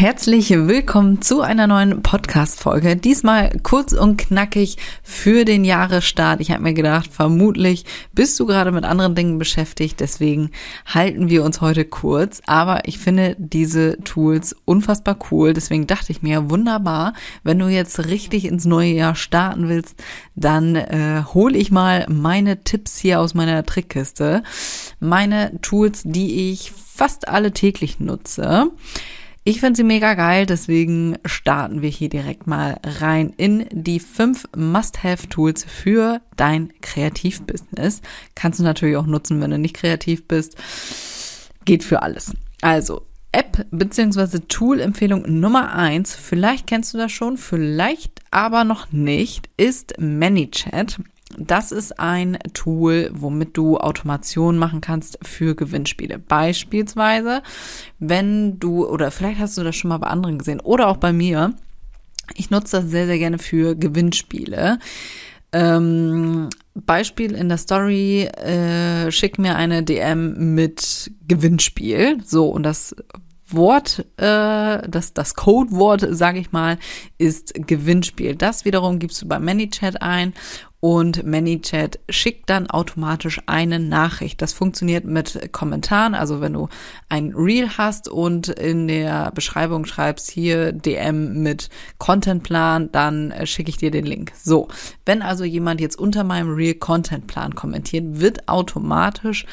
Herzlich willkommen zu einer neuen Podcast-Folge. Diesmal kurz und knackig für den Jahresstart. Ich habe mir gedacht, vermutlich bist du gerade mit anderen Dingen beschäftigt. Deswegen halten wir uns heute kurz. Aber ich finde diese Tools unfassbar cool. Deswegen dachte ich mir, wunderbar, wenn du jetzt richtig ins neue Jahr starten willst, dann äh, hole ich mal meine Tipps hier aus meiner Trickkiste. Meine Tools, die ich fast alle täglich nutze. Ich finde sie mega geil, deswegen starten wir hier direkt mal rein in die fünf Must-Have-Tools für dein Kreativbusiness. Kannst du natürlich auch nutzen, wenn du nicht kreativ bist. Geht für alles. Also, App bzw. Tool-Empfehlung Nummer eins, vielleicht kennst du das schon, vielleicht aber noch nicht, ist ManyChat. Das ist ein Tool, womit du Automation machen kannst für Gewinnspiele. Beispielsweise, wenn du, oder vielleicht hast du das schon mal bei anderen gesehen oder auch bei mir. Ich nutze das sehr, sehr gerne für Gewinnspiele. Ähm, Beispiel in der Story, äh, schick mir eine DM mit Gewinnspiel. So, und das Wort, äh, das, das Codewort, sage ich mal, ist Gewinnspiel. Das wiederum gibst du bei ManyChat ein und ManyChat schickt dann automatisch eine Nachricht. Das funktioniert mit Kommentaren, also wenn du ein Reel hast und in der Beschreibung schreibst hier DM mit Contentplan, dann schicke ich dir den Link. So, wenn also jemand jetzt unter meinem Reel Contentplan kommentiert, wird automatisch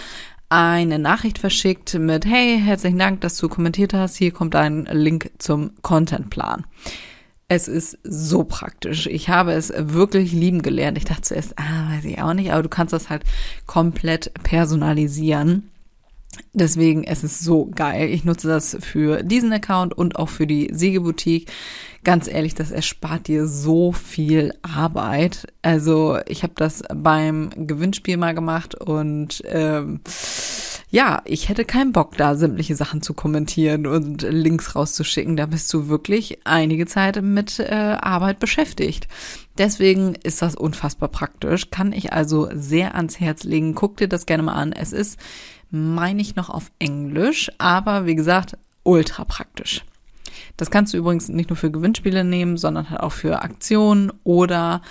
eine Nachricht verschickt mit Hey, herzlichen Dank, dass du kommentiert hast. Hier kommt ein Link zum Contentplan. Es ist so praktisch. Ich habe es wirklich lieben gelernt. Ich dachte zuerst, ah, weiß ich auch nicht, aber du kannst das halt komplett personalisieren. Deswegen, es ist so geil. Ich nutze das für diesen Account und auch für die Siegeboutique. Ganz ehrlich, das erspart dir so viel Arbeit. Also ich habe das beim Gewinnspiel mal gemacht und ähm, ja, ich hätte keinen Bock, da sämtliche Sachen zu kommentieren und Links rauszuschicken. Da bist du wirklich einige Zeit mit äh, Arbeit beschäftigt. Deswegen ist das unfassbar praktisch. Kann ich also sehr ans Herz legen. Guck dir das gerne mal an. Es ist, meine ich, noch auf Englisch, aber wie gesagt, ultra praktisch. Das kannst du übrigens nicht nur für Gewinnspiele nehmen, sondern halt auch für Aktionen oder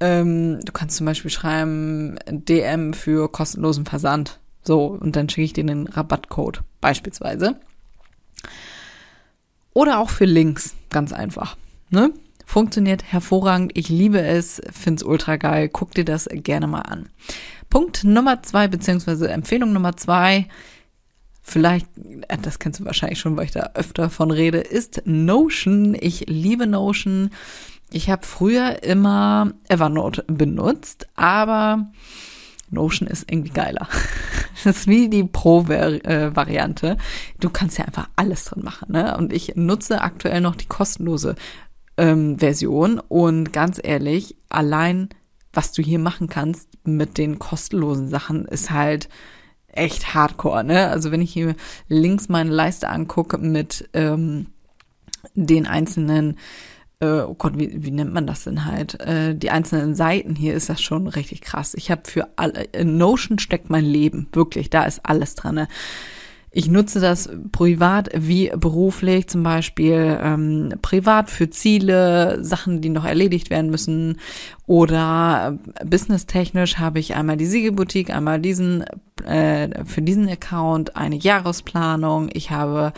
ähm, du kannst zum Beispiel schreiben DM für kostenlosen Versand. So, und dann schicke ich dir den Rabattcode beispielsweise. Oder auch für Links, ganz einfach. Ne? Funktioniert hervorragend. Ich liebe es, finde es ultra geil. Guck dir das gerne mal an. Punkt Nummer zwei, beziehungsweise Empfehlung Nummer zwei, vielleicht, äh, das kennst du wahrscheinlich schon, weil ich da öfter von rede, ist Notion. Ich liebe Notion. Ich habe früher immer Evernote benutzt, aber Notion ist irgendwie geiler. Das ist wie die Pro-Variante. Du kannst ja einfach alles drin machen. Ne? Und ich nutze aktuell noch die kostenlose ähm, Version. Und ganz ehrlich, allein was du hier machen kannst mit den kostenlosen Sachen, ist halt echt hardcore. Ne? Also wenn ich hier links meine Leiste angucke mit ähm, den einzelnen äh, oh Gott, wie, wie nennt man das denn halt? Äh, die einzelnen Seiten hier ist das schon richtig krass. Ich habe für alle, in Notion steckt mein Leben, wirklich, da ist alles dran. Ich nutze das privat wie beruflich, zum Beispiel ähm, privat für Ziele, Sachen, die noch erledigt werden müssen oder äh, businesstechnisch habe ich einmal die Siegelboutique, einmal diesen äh, für diesen Account eine Jahresplanung. Ich habe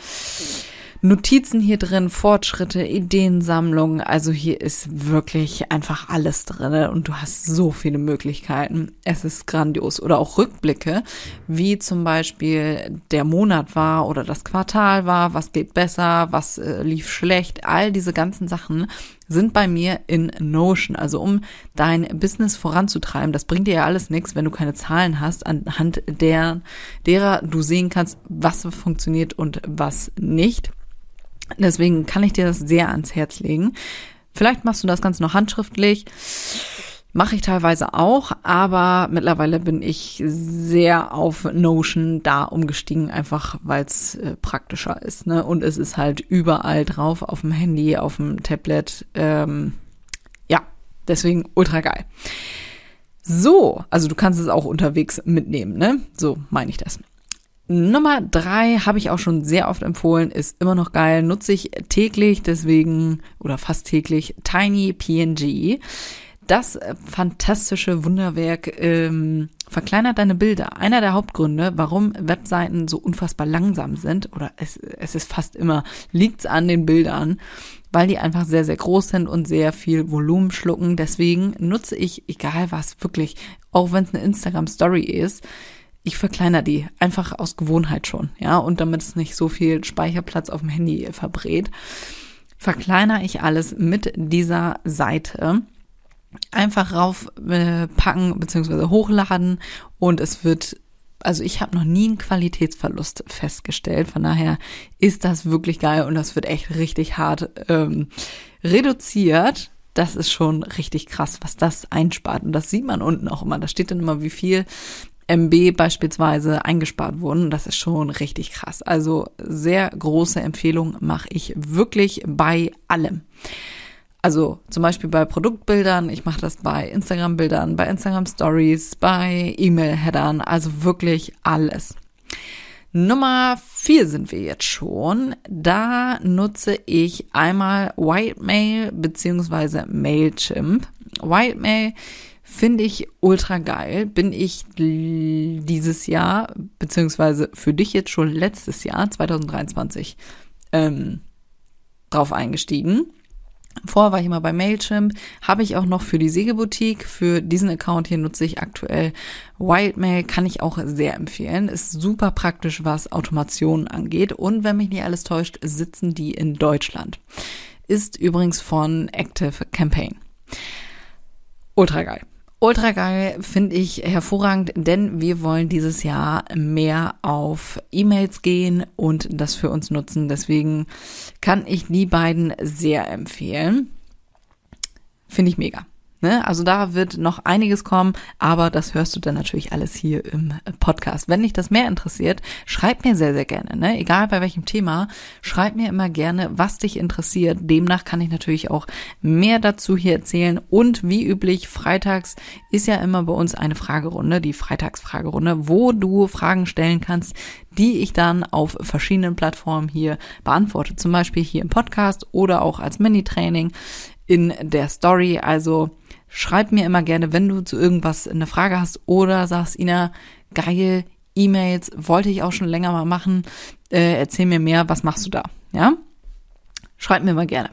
Notizen hier drin, Fortschritte, Ideensammlungen. Also hier ist wirklich einfach alles drin und du hast so viele Möglichkeiten. Es ist grandios. Oder auch Rückblicke, wie zum Beispiel der Monat war oder das Quartal war, was geht besser, was äh, lief schlecht. All diese ganzen Sachen sind bei mir in Notion. Also um dein Business voranzutreiben, das bringt dir ja alles nichts, wenn du keine Zahlen hast, anhand der, derer du sehen kannst, was funktioniert und was nicht. Deswegen kann ich dir das sehr ans Herz legen. Vielleicht machst du das Ganze noch handschriftlich. Mache ich teilweise auch, aber mittlerweile bin ich sehr auf Notion da umgestiegen, einfach weil es äh, praktischer ist. Ne? Und es ist halt überall drauf, auf dem Handy, auf dem Tablet. Ähm, ja, deswegen ultra geil. So, also du kannst es auch unterwegs mitnehmen, ne? So meine ich das. Nummer drei habe ich auch schon sehr oft empfohlen, ist immer noch geil, nutze ich täglich, deswegen oder fast täglich Tiny PNG. Das fantastische Wunderwerk ähm, verkleinert deine Bilder. Einer der Hauptgründe, warum Webseiten so unfassbar langsam sind, oder es, es ist fast immer, liegt's an den Bildern, weil die einfach sehr, sehr groß sind und sehr viel Volumen schlucken. Deswegen nutze ich, egal was, wirklich, auch wenn es eine Instagram Story ist, ich verkleinere die einfach aus Gewohnheit schon, ja, und damit es nicht so viel Speicherplatz auf dem Handy verbrät, verkleinere ich alles mit dieser Seite. Einfach raufpacken äh, bzw. hochladen und es wird also ich habe noch nie einen Qualitätsverlust festgestellt. Von daher ist das wirklich geil und das wird echt richtig hart ähm, reduziert. Das ist schon richtig krass, was das einspart. Und das sieht man unten auch immer. Da steht dann immer, wie viel MB beispielsweise eingespart wurden. Das ist schon richtig krass. Also sehr große Empfehlung mache ich wirklich bei allem. Also zum Beispiel bei Produktbildern, ich mache das bei Instagram-Bildern, bei Instagram Stories, bei E-Mail-Headern, also wirklich alles. Nummer vier sind wir jetzt schon. Da nutze ich einmal Whitemail beziehungsweise Mailchimp. Whitemail Finde ich ultra geil. Bin ich dieses Jahr, beziehungsweise für dich jetzt schon letztes Jahr, 2023, ähm, drauf eingestiegen. Vorher war ich immer bei Mailchimp, habe ich auch noch für die Sägeboutique. Für diesen Account hier nutze ich aktuell Wildmail, kann ich auch sehr empfehlen. Ist super praktisch, was Automationen angeht. Und wenn mich nicht alles täuscht, sitzen die in Deutschland. Ist übrigens von Active Campaign. Ultra geil. Ultra geil, finde ich hervorragend, denn wir wollen dieses Jahr mehr auf E-Mails gehen und das für uns nutzen. Deswegen kann ich die beiden sehr empfehlen. Finde ich mega. Ne? Also da wird noch einiges kommen, aber das hörst du dann natürlich alles hier im Podcast. Wenn dich das mehr interessiert, schreib mir sehr, sehr gerne. Ne? Egal bei welchem Thema, schreib mir immer gerne, was dich interessiert. Demnach kann ich natürlich auch mehr dazu hier erzählen. Und wie üblich, freitags ist ja immer bei uns eine Fragerunde, die Freitagsfragerunde, wo du Fragen stellen kannst, die ich dann auf verschiedenen Plattformen hier beantworte. Zum Beispiel hier im Podcast oder auch als Mini-Training in der Story. Also schreib mir immer gerne, wenn du zu irgendwas eine Frage hast oder sagst, Ina, geil, E-Mails wollte ich auch schon länger mal machen. Äh, erzähl mir mehr, was machst du da? Ja? Schreib mir mal gerne.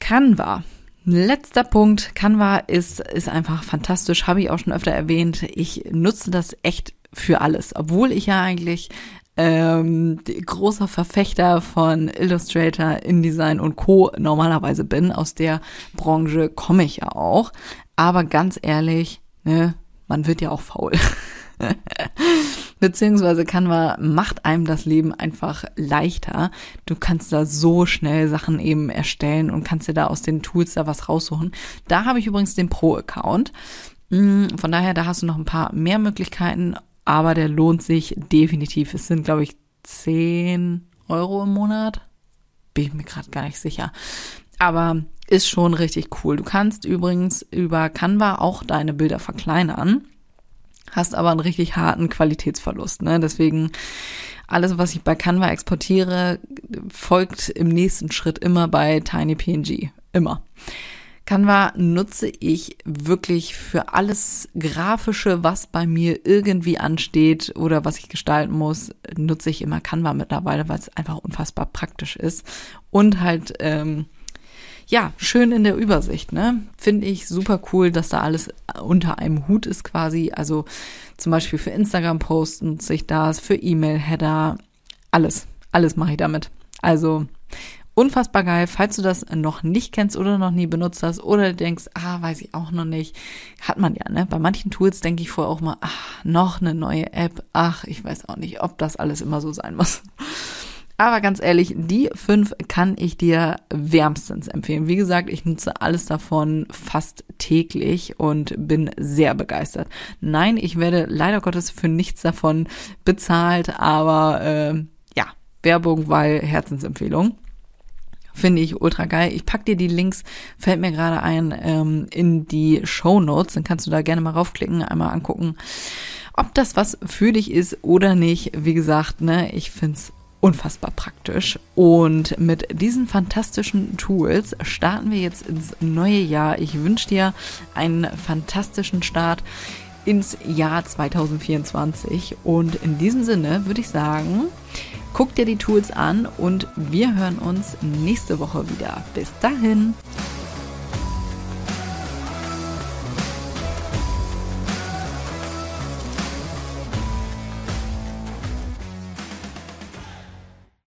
Canva. Letzter Punkt. Canva ist, ist einfach fantastisch, habe ich auch schon öfter erwähnt. Ich nutze das echt für alles, obwohl ich ja eigentlich ähm, großer Verfechter von Illustrator, InDesign und Co. normalerweise bin. Aus der Branche komme ich ja auch. Aber ganz ehrlich, ne, man wird ja auch faul. Beziehungsweise Canva macht einem das Leben einfach leichter. Du kannst da so schnell Sachen eben erstellen und kannst dir da aus den Tools da was raussuchen. Da habe ich übrigens den Pro-Account. Mm, von daher, da hast du noch ein paar mehr Möglichkeiten aber der lohnt sich definitiv. Es sind, glaube ich, 10 Euro im Monat. Bin ich mir gerade gar nicht sicher. Aber ist schon richtig cool. Du kannst übrigens über Canva auch deine Bilder verkleinern, hast aber einen richtig harten Qualitätsverlust. Ne? Deswegen alles, was ich bei Canva exportiere, folgt im nächsten Schritt immer bei TinyPNG. Immer. Canva nutze ich wirklich für alles Grafische, was bei mir irgendwie ansteht oder was ich gestalten muss, nutze ich immer Canva mittlerweile, weil es einfach unfassbar praktisch ist und halt ähm, ja schön in der Übersicht. Ne, finde ich super cool, dass da alles unter einem Hut ist quasi. Also zum Beispiel für Instagram Posts nutze ich das, für E-Mail-Header, alles, alles mache ich damit. Also Unfassbar geil, falls du das noch nicht kennst oder noch nie benutzt hast oder denkst, ah, weiß ich auch noch nicht, hat man ja, ne? Bei manchen Tools denke ich vorher auch mal, ach, noch eine neue App, ach, ich weiß auch nicht, ob das alles immer so sein muss. Aber ganz ehrlich, die fünf kann ich dir wärmstens empfehlen. Wie gesagt, ich nutze alles davon fast täglich und bin sehr begeistert. Nein, ich werde leider Gottes für nichts davon bezahlt, aber äh, ja, Werbung, weil Herzensempfehlung. Finde ich ultra geil. Ich pack dir die Links, fällt mir gerade ein, ähm, in die Show Notes. Dann kannst du da gerne mal raufklicken, einmal angucken, ob das was für dich ist oder nicht. Wie gesagt, ne, ich find's unfassbar praktisch. Und mit diesen fantastischen Tools starten wir jetzt ins neue Jahr. Ich wünsche dir einen fantastischen Start ins Jahr 2024. Und in diesem Sinne würde ich sagen, guck dir die Tools an und wir hören uns nächste Woche wieder. Bis dahin.